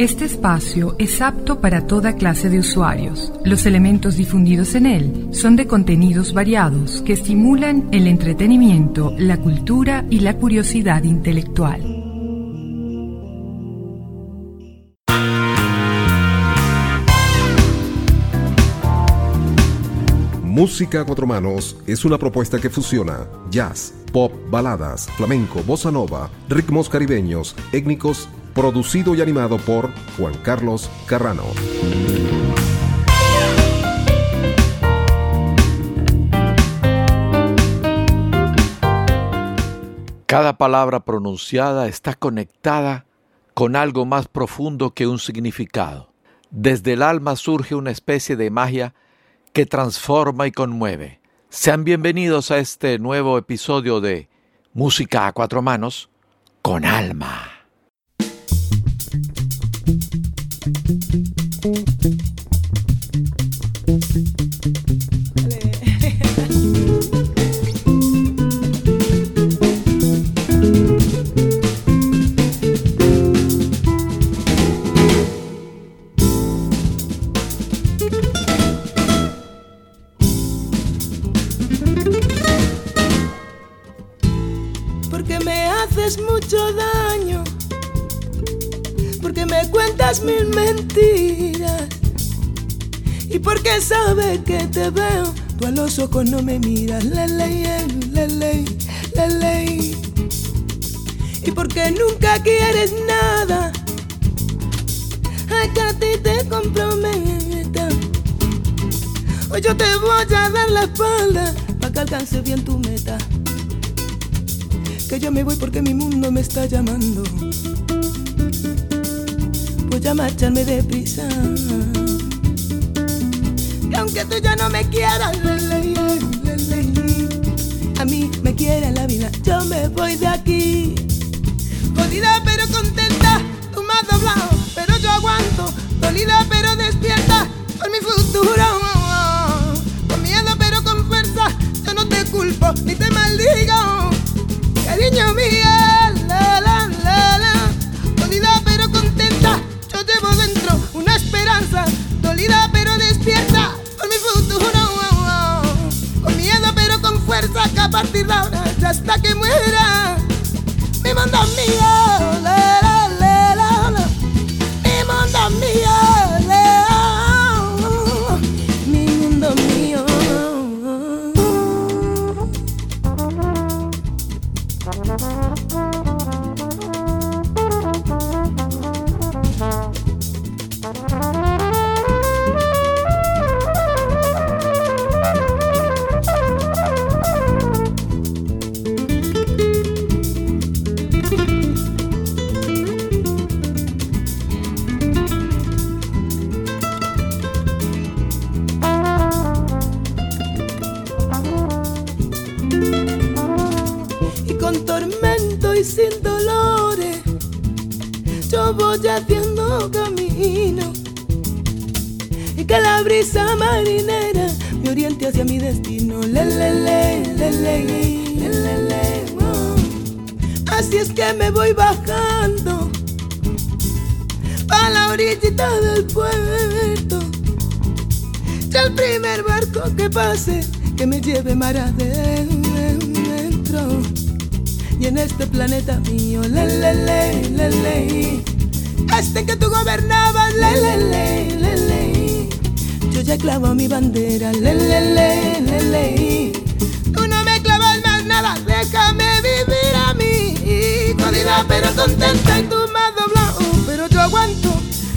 Este espacio es apto para toda clase de usuarios. Los elementos difundidos en él son de contenidos variados que estimulan el entretenimiento, la cultura y la curiosidad intelectual. Música a cuatro manos es una propuesta que fusiona jazz, pop, baladas, flamenco, bossa nova, ritmos caribeños, étnicos producido y animado por Juan Carlos Carrano. Cada palabra pronunciada está conectada con algo más profundo que un significado. Desde el alma surge una especie de magia que transforma y conmueve. Sean bienvenidos a este nuevo episodio de Música a cuatro manos con alma. Haces mucho daño porque me cuentas mil mentiras y porque sabes que te veo, tú a los ojos no me miras, la ley, la ley, la ley. Y porque nunca quieres nada, ay que a ti te comprometa. Hoy yo te voy a dar la espalda para que alcance bien tu meta. Que yo me voy porque mi mundo me está llamando voy a marcharme deprisa. Y aunque tú ya no me quieras, a mí me quiere la vida, yo me voy de aquí. Jodida pero contenta, tú me has pero yo aguanto. Dolida pero despierta por mi futuro. Con miedo pero con fuerza, yo no te culpo ni te maldigo. Cariño mío, la la la la. Jodida pero contenta llevo dentro una esperanza, dolida pero despierta por mi futuro. Con miedo pero con fuerza que a partir de ahora hasta que muera mi mundo mío. Así es que me voy bajando a la orillita del puerto. Y el primer barco que pase que me lleve mar adentro. Y en este planeta mío, le, le, le, este que tú gobernabas, le, le, le, le, le, yo ya clavo mi bandera, le, le, le, le, le, tú no me clavas más nada, déjame vivir a mí, jodida pero contenta. Y tú me has doblado, pero yo aguanto,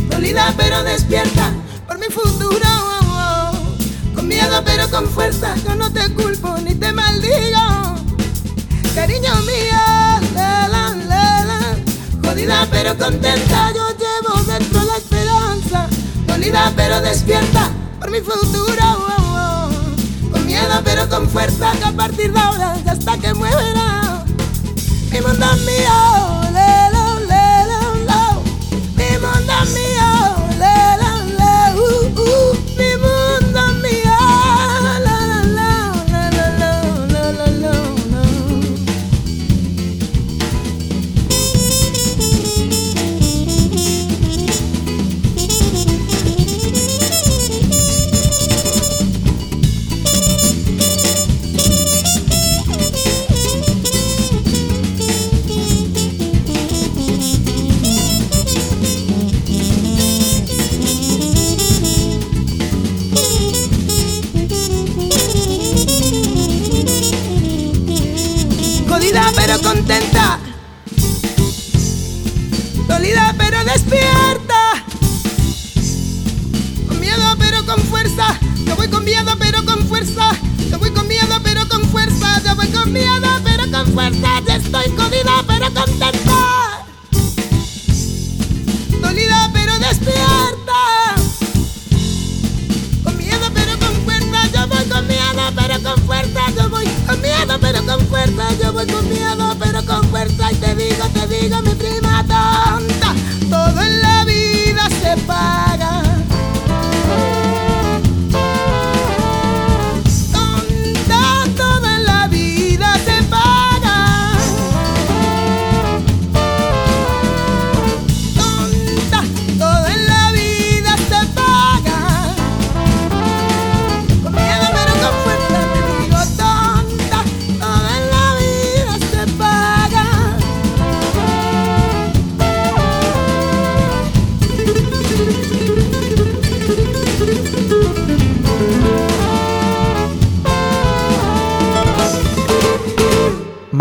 dolida pero despierta por mi futuro, con miedo pero con fuerza, yo no te culpo ni te maldigo. Cariño mío, la, la, la, la. jodida pero contenta, yo llevo dentro la esperanza, dolida pero despierta por mi futuro, oh, oh. con miedo pero con fuerza, que a partir de ahora hasta que muera, Him and me, oh.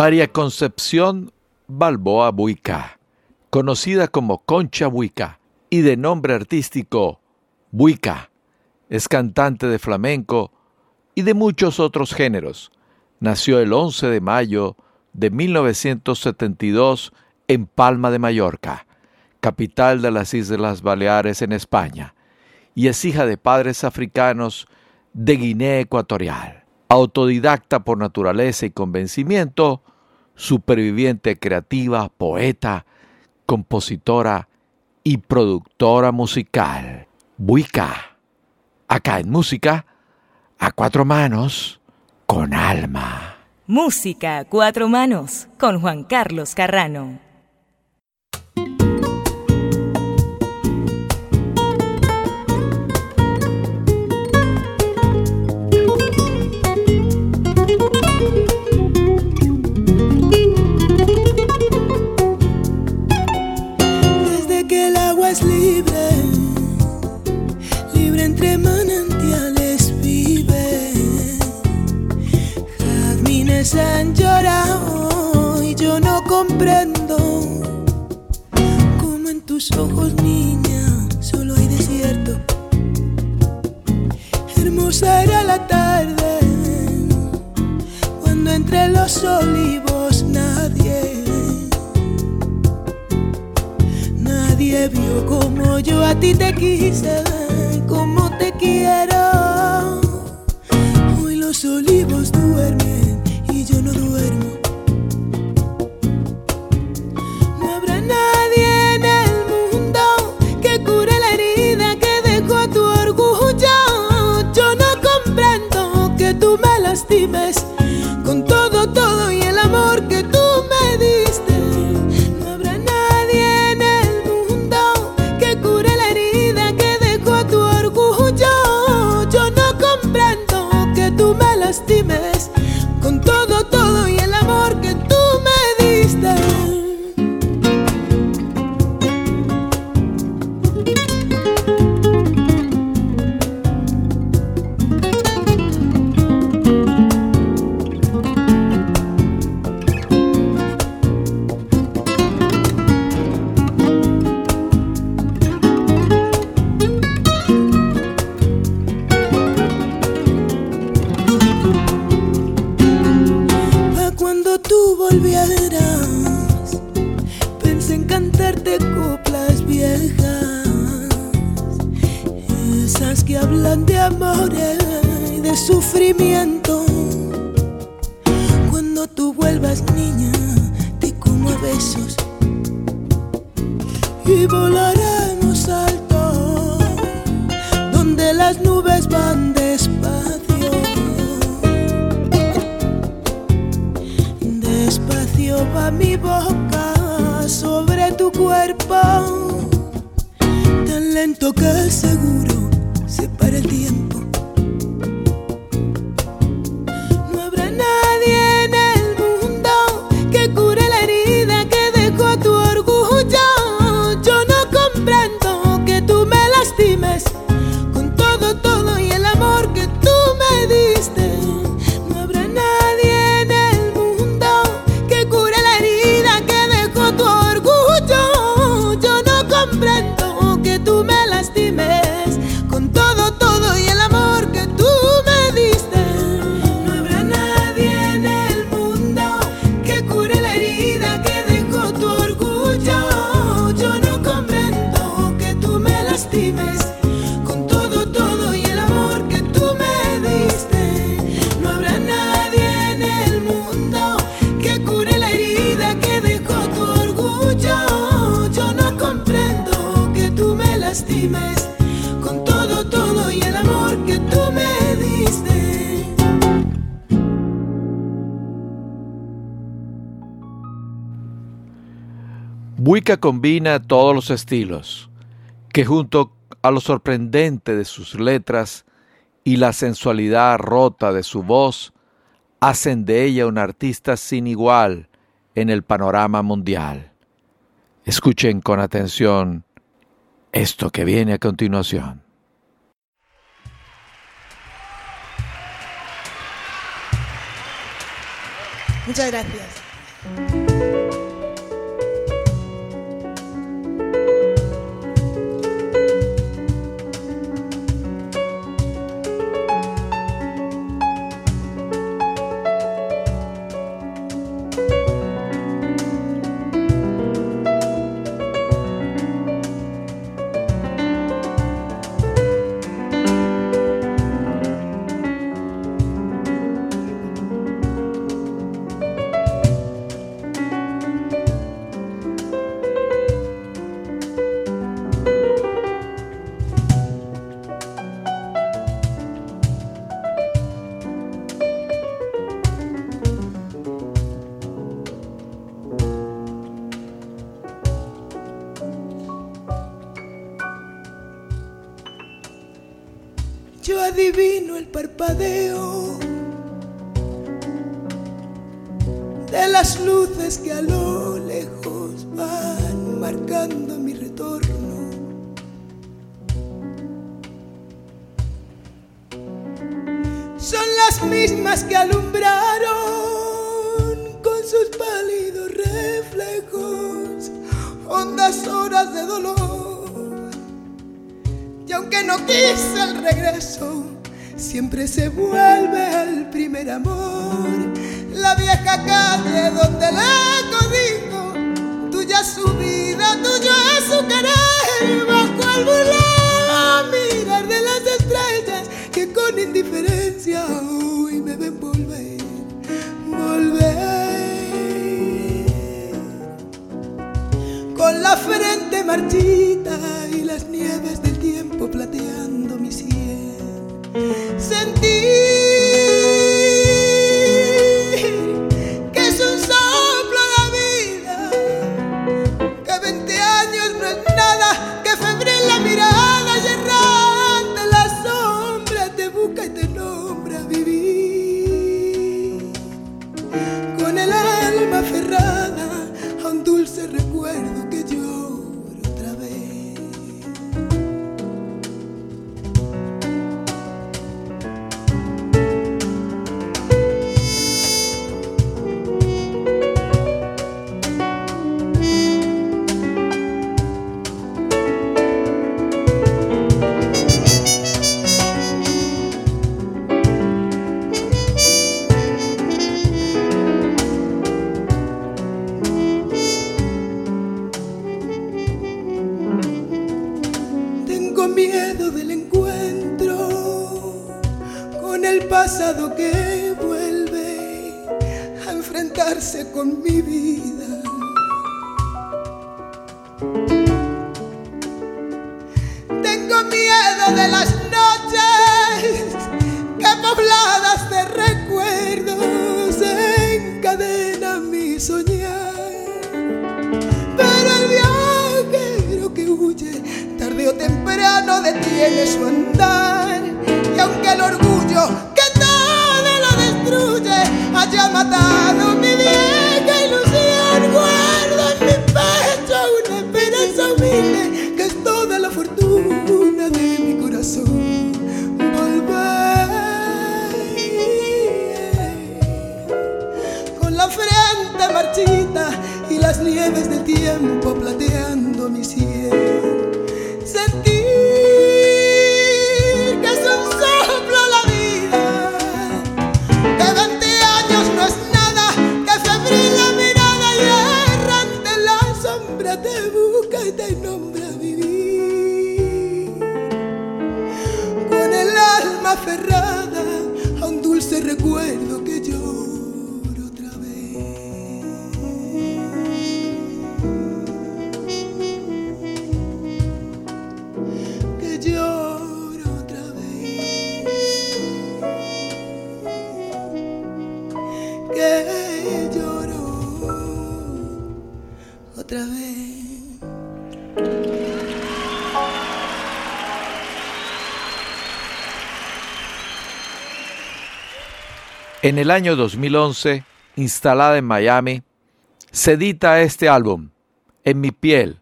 María Concepción Balboa Buica, conocida como Concha Buica y de nombre artístico Buica, es cantante de flamenco y de muchos otros géneros. Nació el 11 de mayo de 1972 en Palma de Mallorca, capital de las Islas Baleares en España, y es hija de padres africanos de Guinea Ecuatorial autodidacta por naturaleza y convencimiento, superviviente creativa, poeta, compositora y productora musical. Buica, acá en Música, a cuatro manos, con alma. Música a cuatro manos, con Juan Carlos Carrano. ojos, niña, solo hay desierto. Hermosa era la tarde cuando entre los olivos nadie, nadie vio como yo a ti te quise, como te quiero. Hoy los olivos duermen y yo no duermo. στιγμές volvieras, pensé en cantarte coplas viejas, esas que hablan de amor y de sufrimiento. Buica combina todos los estilos, que junto a lo sorprendente de sus letras y la sensualidad rota de su voz, hacen de ella un artista sin igual en el panorama mundial. Escuchen con atención esto que viene a continuación. Muchas gracias. se vuelve al primer amor. La vieja calle donde le codijo, tuya su vida, tuyo su querer. Bajo el burlón mirar de las estrellas que con indiferencia hoy me ven volver, volver. Con la frente marchita y las nieves del tiempo plateadas Sentí Krishna. En el año 2011, instalada en Miami, se edita este álbum, En mi piel,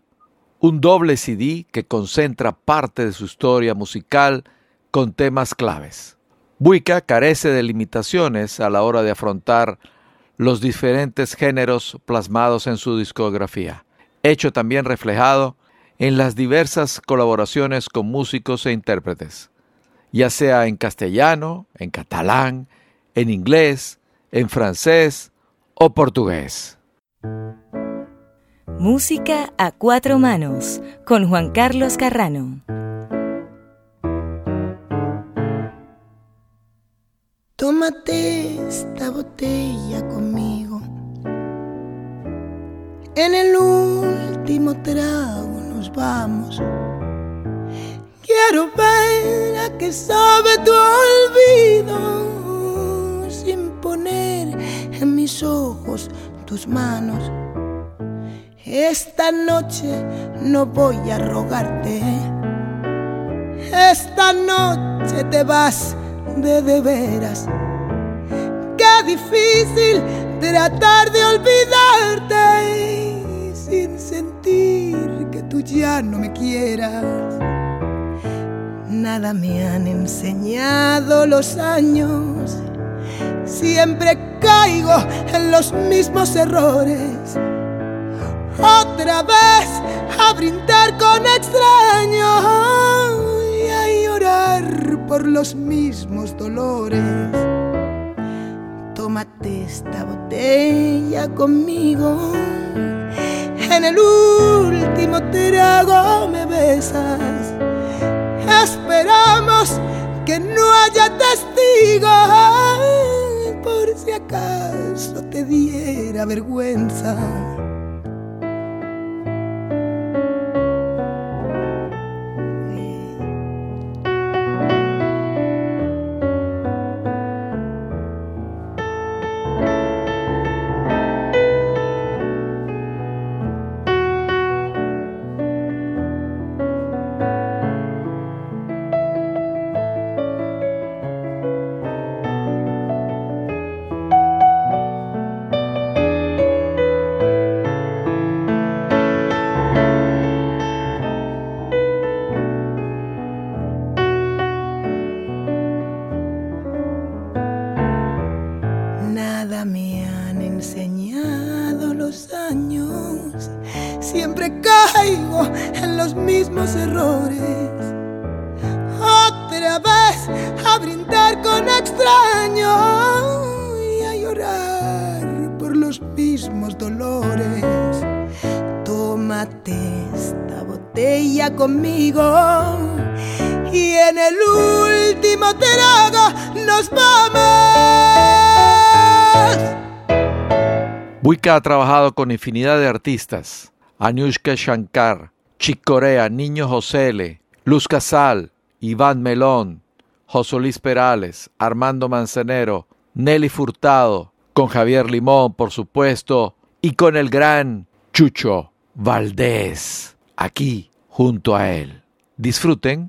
un doble CD que concentra parte de su historia musical con temas claves. Buica carece de limitaciones a la hora de afrontar los diferentes géneros plasmados en su discografía, hecho también reflejado en las diversas colaboraciones con músicos e intérpretes, ya sea en castellano, en catalán, en inglés, en francés o portugués. Música a cuatro manos con Juan Carlos Carrano. Tómate esta botella conmigo. En el último trago nos vamos. Quiero ver a qué sabe tu olvido en mis ojos tus manos. Esta noche no voy a rogarte. Esta noche te vas de de veras. Qué difícil tratar de olvidarte sin sentir que tú ya no me quieras. Nada me han enseñado los años. Siempre caigo en los mismos errores. Otra vez a brindar con extraños y a llorar por los mismos dolores. Tómate esta botella conmigo. En el último trago me besas. Esperamos que no haya testigos por si acaso te diera vergüenza. Buica ha trabajado con infinidad de artistas. Anushka Shankar, Chick Corea, Niño Josele, Luz Casal, Iván Melón, José Luis Perales, Armando Manzanero, Nelly Furtado, con Javier Limón, por supuesto, y con el gran Chucho Valdés, aquí junto a él. Disfruten.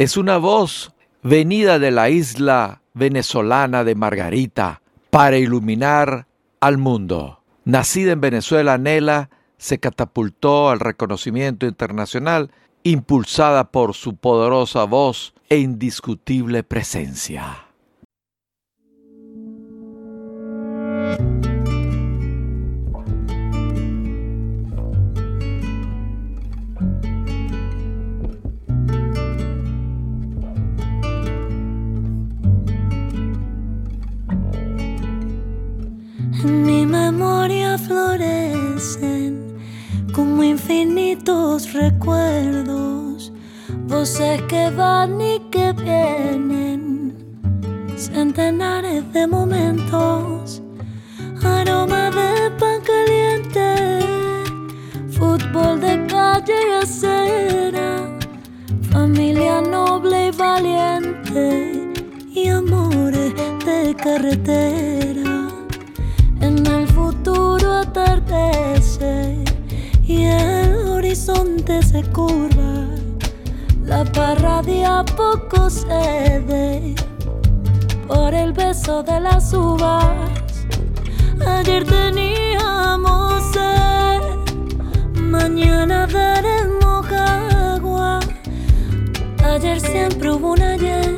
Es una voz venida de la isla venezolana de Margarita para iluminar al mundo. Nacida en Venezuela, Nela se catapultó al reconocimiento internacional impulsada por su poderosa voz e indiscutible presencia. En mi memoria florecen como infinitos recuerdos, voces que van y que vienen, centenares de momentos, aroma de pan caliente, fútbol de calle y acera, familia noble y valiente y amores de carretera y el horizonte se curva. La parra de a poco cede por el beso de las uvas. Ayer teníamos sed, mañana daremos agua. Ayer siempre hubo un ayer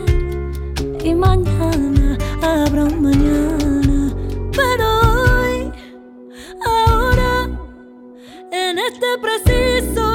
y mañana habrá un mañana. Este preciso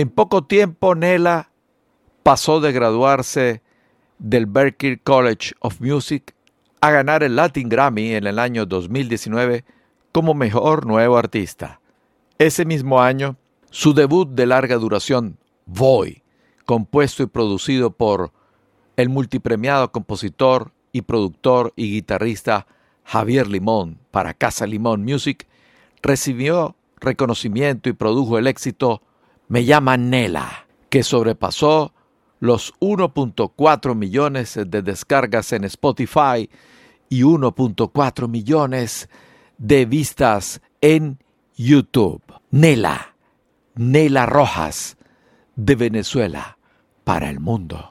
En poco tiempo, Nela pasó de graduarse del Berklee College of Music a ganar el Latin Grammy en el año 2019 como mejor nuevo artista. Ese mismo año, su debut de larga duración, Voy, compuesto y producido por el multipremiado compositor y productor y guitarrista Javier Limón para Casa Limón Music, recibió reconocimiento y produjo el éxito Me llama Nela, que sobrepasó los 1.4 millones de descargas en Spotify y 1.4 millones de vistas en YouTube. Nela, Nela Rojas, de Venezuela para el mundo.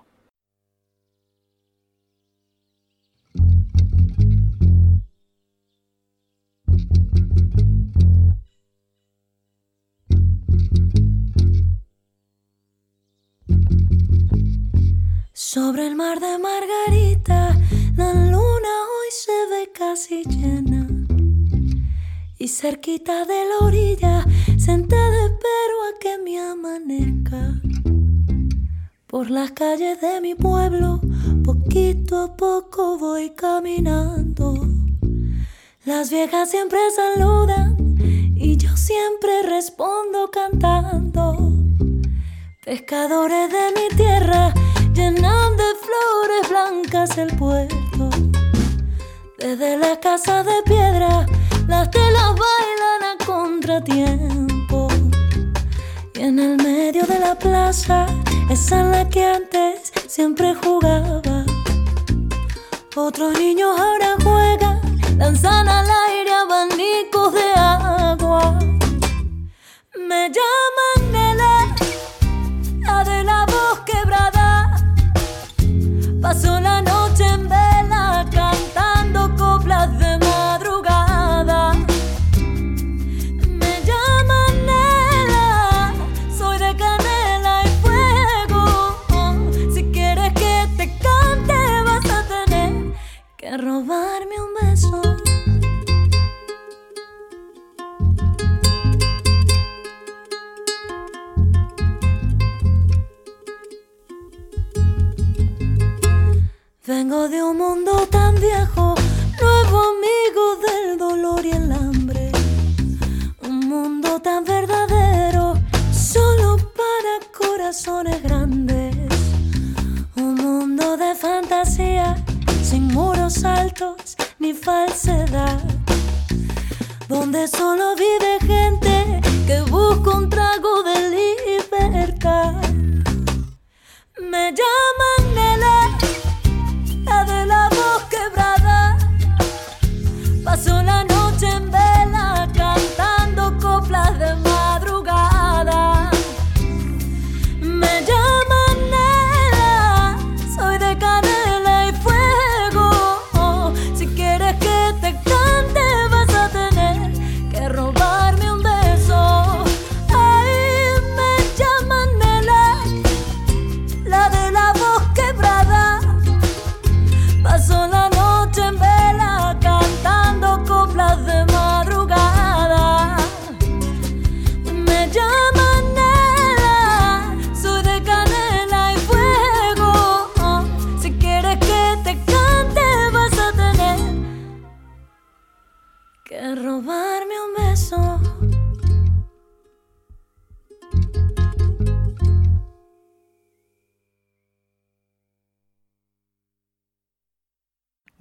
Sobre el mar de Margarita, la luna hoy se ve casi llena. Y cerquita de la orilla, sentada espero a que me amanezca. Por las calles de mi pueblo, poquito a poco voy caminando. Las viejas siempre saludan y yo siempre respondo cantando. Pescadores de mi tierra llenan de flores blancas el puerto. Desde la casa de piedra, las telas bailan a contratiempo. Y en el medio de la plaza, esa en la que antes siempre jugaba. Otros niños ahora juegan, lanzan al aire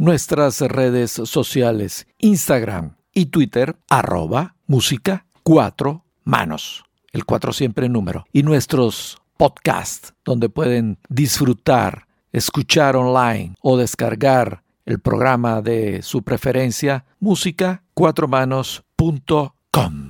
nuestras redes sociales, Instagram y Twitter, arroba música cuatro manos, el cuatro siempre número, y nuestros podcasts, donde pueden disfrutar, escuchar online o descargar el programa de su preferencia, música cuatro manos.com.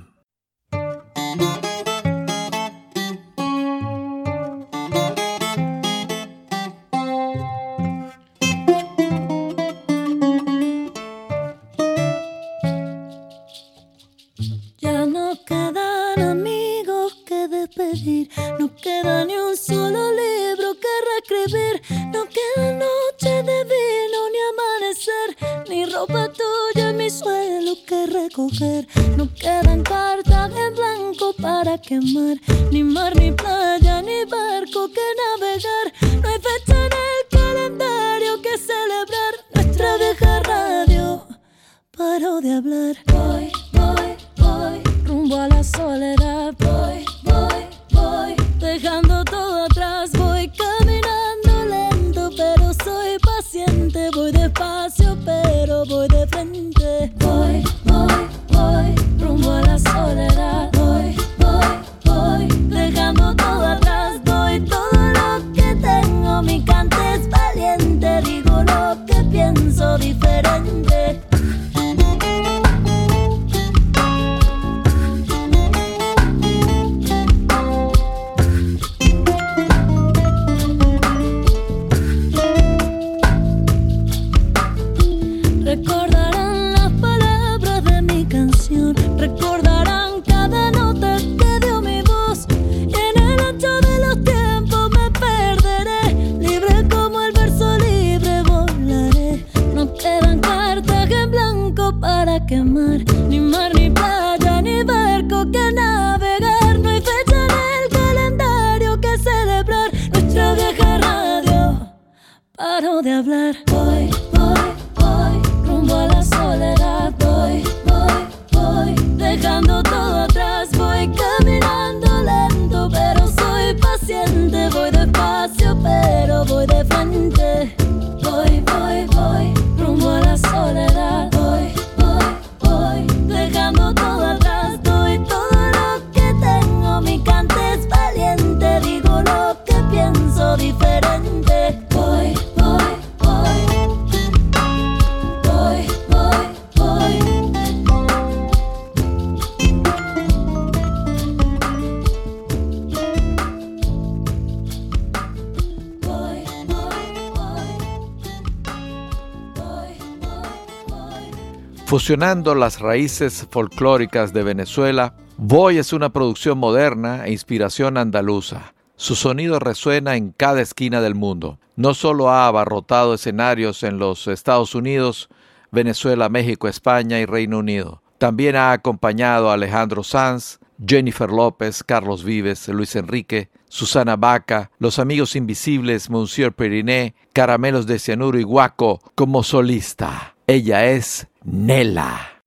Fusionando las raíces folclóricas de Venezuela, Voy es una producción moderna e inspiración andaluza. Su sonido resuena en cada esquina del mundo. No solo ha abarrotado escenarios en los Estados Unidos, Venezuela, México, España y Reino Unido. También ha acompañado a Alejandro Sanz, Jennifer López, Carlos Vives, Luis Enrique, Susana Baca, Los Amigos Invisibles, Monsieur Periné, Caramelos de Cianuro y Guaco como solista. Ella es Nela.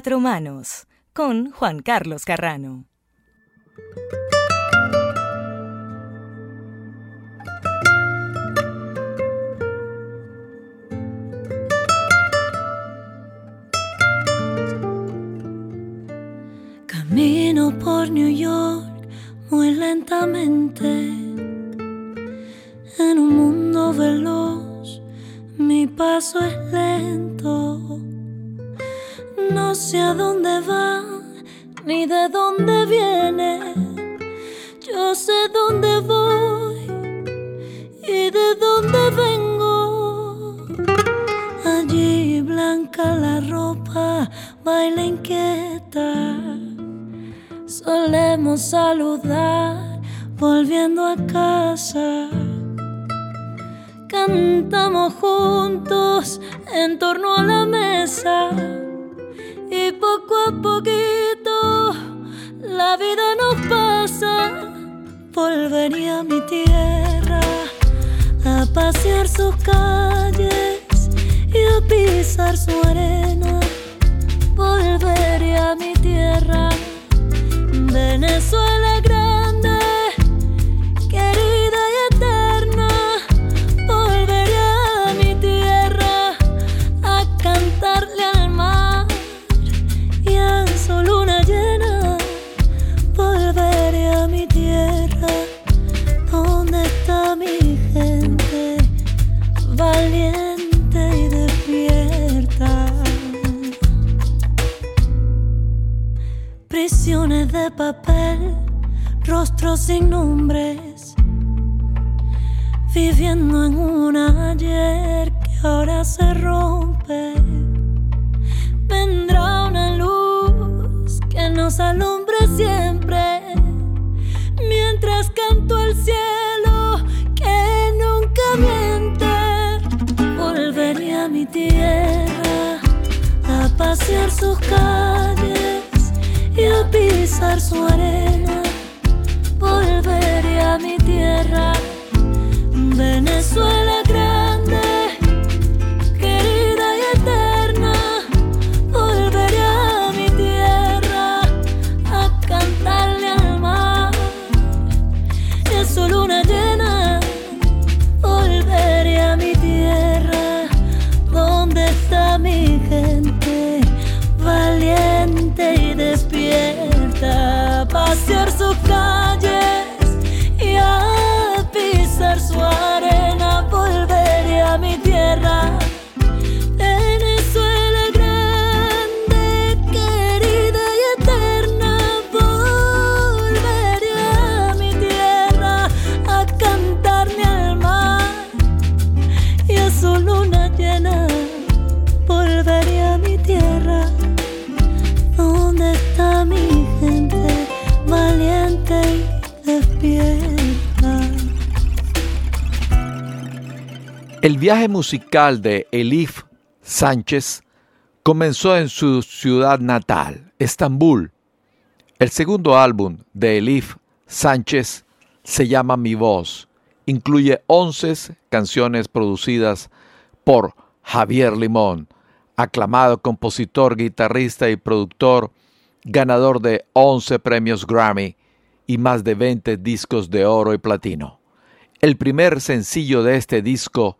Cuatro manos con Juan Carlos Carrano. Camino por New York muy lentamente en un mundo veloz. Mi paso es lento sé a dónde va ni de dónde viene. Yo sé dónde voy y de dónde vengo. Allí blanca la ropa, baila inquieta. Solemos saludar volviendo a casa. Cantamos juntos en torno a la mesa a poquito la vida nos pasa. Volvería a mi tierra a pasear sus calles y a pisar su arena. Volvería a mi tierra, Venezuela de papel, rostros sin nombres, viviendo en un ayer que ahora se rompe. Vendrá una luz que nos alumbre siempre, mientras canto al cielo que nunca miente. Volveré a mi tierra a pasear sus calles pisar su arena, volveré a mi tierra, Venezuela viaje musical de Elif Sánchez comenzó en su ciudad natal, Estambul. El segundo álbum de Elif Sánchez se llama Mi Voz. Incluye 11 canciones producidas por Javier Limón, aclamado compositor, guitarrista y productor, ganador de 11 premios Grammy y más de 20 discos de oro y platino. El primer sencillo de este disco,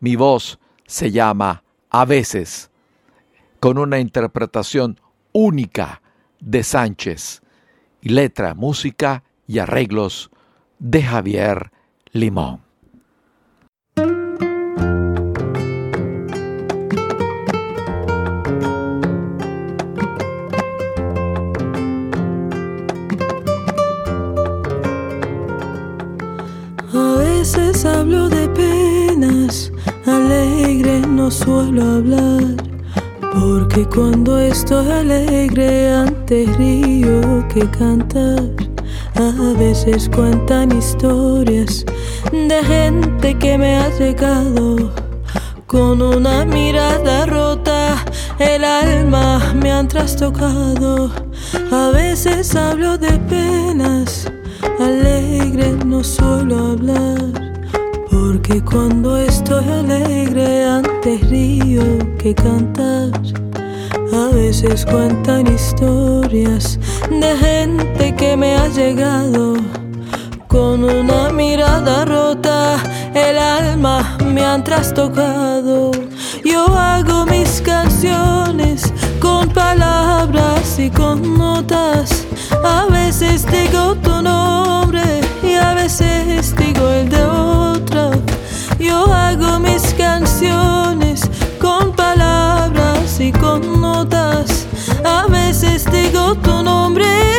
Mi voz, se llama A veces, con una interpretación única de Sánchez, letra, música y arreglos de Javier Limón. No suelo hablar. Porque cuando estoy alegre antes río que cantar. A veces cuentan historias de gente que me ha llegado con una mirada rota. El alma me han trastocado. A veces hablo de penas, alegre no suelo hablar. Porque cuando estoy alegre antes río que cantar. A veces cuentan historias de gente que me ha llegado con una mirada rota. El alma me han trastocado. Yo hago mis canciones con palabras y con notas. A veces digo tu nombre y a veces digo el de otra. Yo hago mis y con notas. A veces digo tu nombre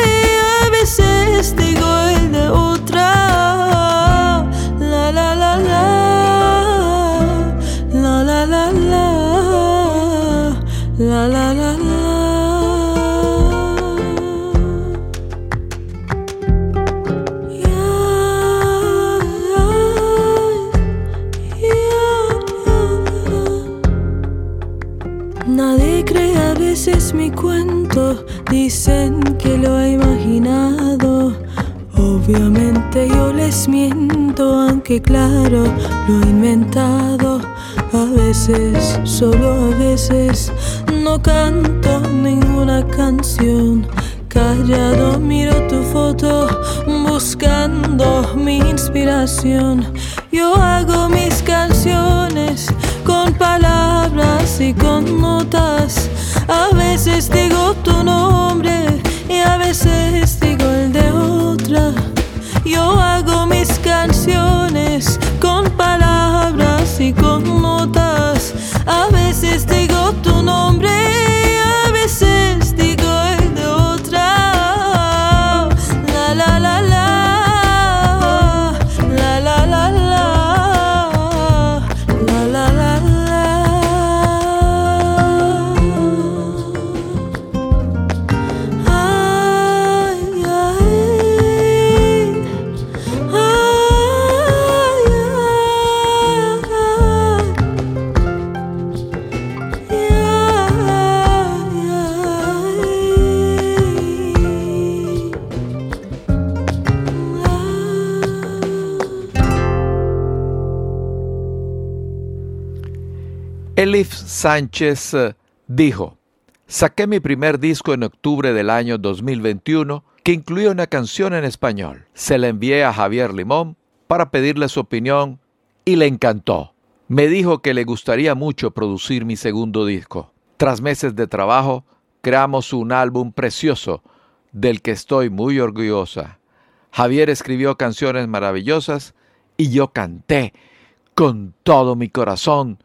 dicen que lo he imaginado. Obviamente yo les miento, aunque claro, lo he inventado. A veces, solo a veces, no canto ninguna canción. Callado miro tu foto, buscando mi inspiración. Yo hago mis canciones con palabras y con notas. A veces digo tu nombre y a veces digo el de otra. Yo hago mis canciones con palabras y con notas. A veces digo tu nombre Sánchez eh, dijo, saqué mi primer disco en octubre del año 2021 que incluía una canción en español. Se la envié a Javier Limón para pedirle su opinión y le encantó. Me dijo que le gustaría mucho producir mi segundo disco. Tras meses de trabajo, creamos un álbum precioso del que estoy muy orgullosa. Javier escribió canciones maravillosas y yo canté con todo mi corazón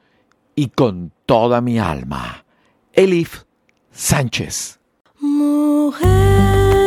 y con toda mi alma. Elif Sánchez. Mujer,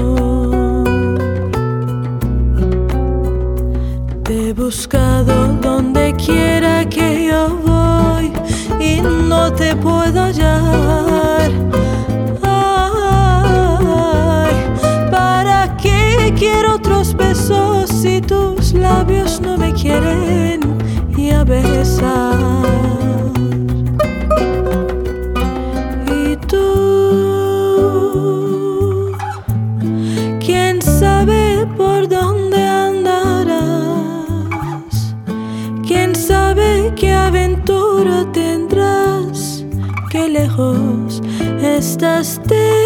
quiera que yo voy y no te puedo hallar. Ay, ¿para qué quiero otros besos si tus labios no me quieren y a besar? Estás de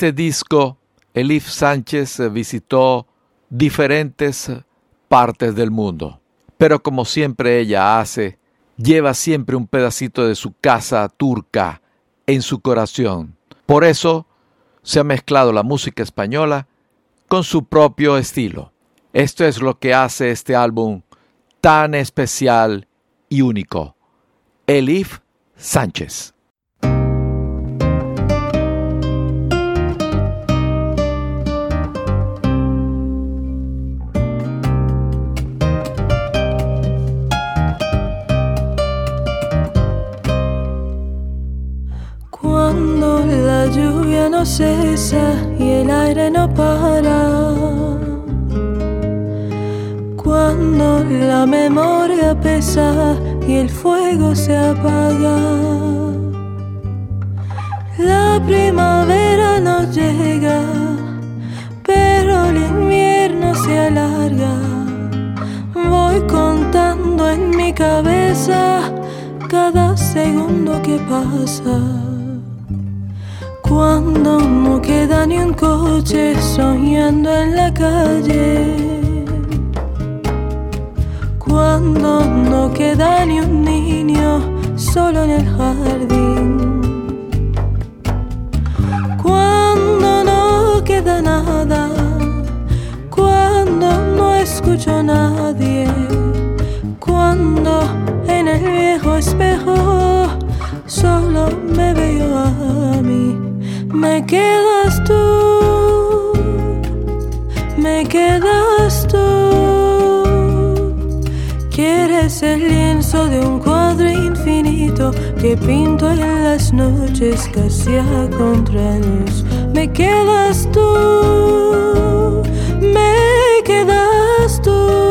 este disco, Elif Sánchez visitó diferentes partes del mundo, pero como siempre ella hace, lleva siempre un pedacito de su casa turca en su corazón. Por eso se ha mezclado la música española con su propio estilo. Esto es lo que hace este álbum tan especial y único. Elif Sánchez. Lluvia no cesa y el aire no para cuando la memoria pesa y el fuego se apaga. La primavera no llega, pero el invierno se alarga. Voy contando en mi cabeza cada segundo que pasa. Cuando no queda ni un coche soñando en la calle. Cuando no queda ni un niño solo en el jardín. Cuando no queda nada, cuando no escucho a nadie, cuando en el viejo espejo solo me veo a mí, me quedas tú, me quedas tú. Quieres el lienzo de un cuadro infinito que pinto en las noches casi a contraluz. Me quedas tú, me quedas tú.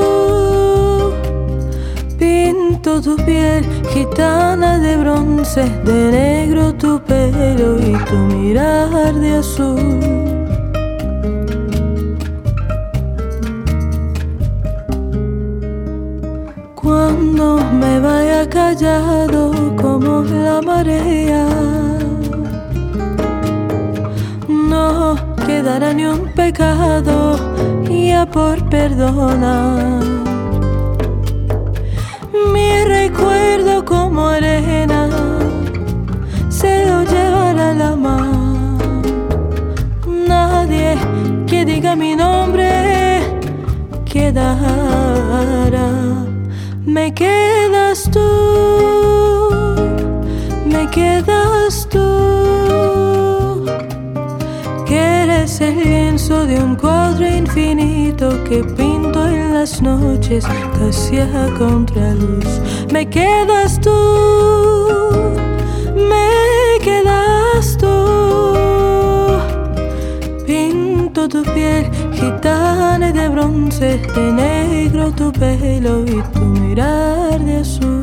Tu piel gitana de bronce, de negro tu pelo y tu mirar de azul. cuando me vaya callado como la marea. No quedará ni un pecado ya por perdonar. Recuerdo como arena se lo llevará la mar. Nadie que diga mi nombre quedará me quedas tú, me quedas tú, que eres el lienzo de un cuadro infinito que pinto en las noches casi a contraluz. Me quedas tú, me quedas tú, pinto tu piel gitana de bronce, de negro tu pelo y tu mirar de azul.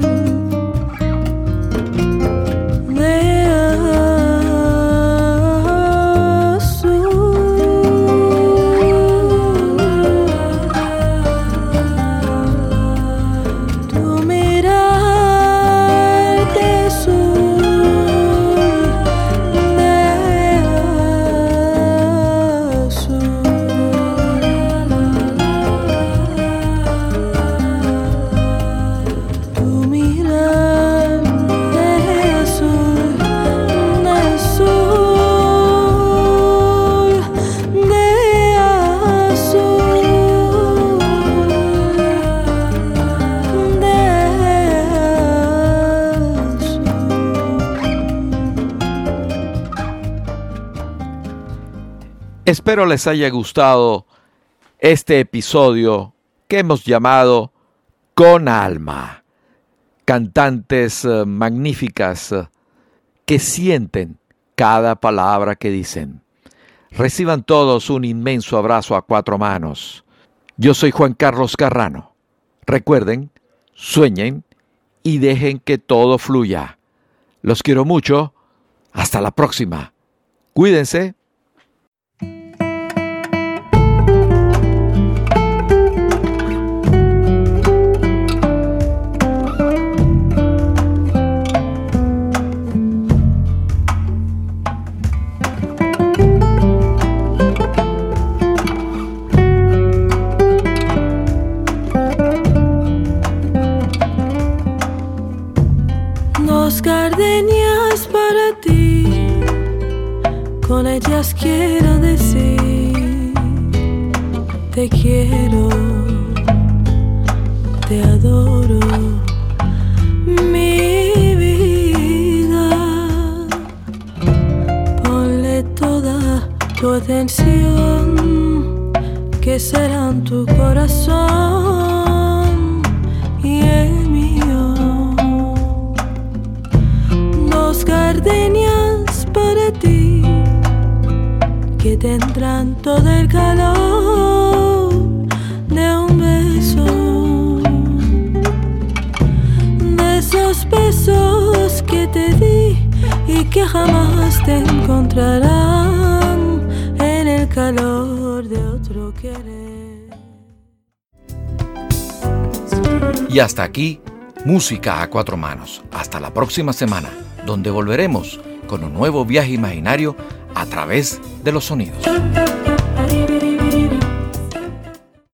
Espero les haya gustado este episodio que hemos llamado Con Alma. Cantantes eh, magníficas eh, que sienten cada palabra que dicen. Reciban todos un inmenso abrazo a cuatro manos. Yo soy Juan Carlos Carrano. Recuerden, sueñen y dejen que todo fluya. Los quiero mucho. Hasta la próxima. Cuídense. Quiero decir, te quiero, te adoro, mi vida. Ponle toda tu atención, que será tu corazón que tendrán todo el calor de un beso. De esos besos que te di y que jamás te encontrarán en el calor de otro querer. Y hasta aquí, Música a cuatro manos. Hasta la próxima semana, donde volveremos con un nuevo viaje imaginario a través de los sonidos.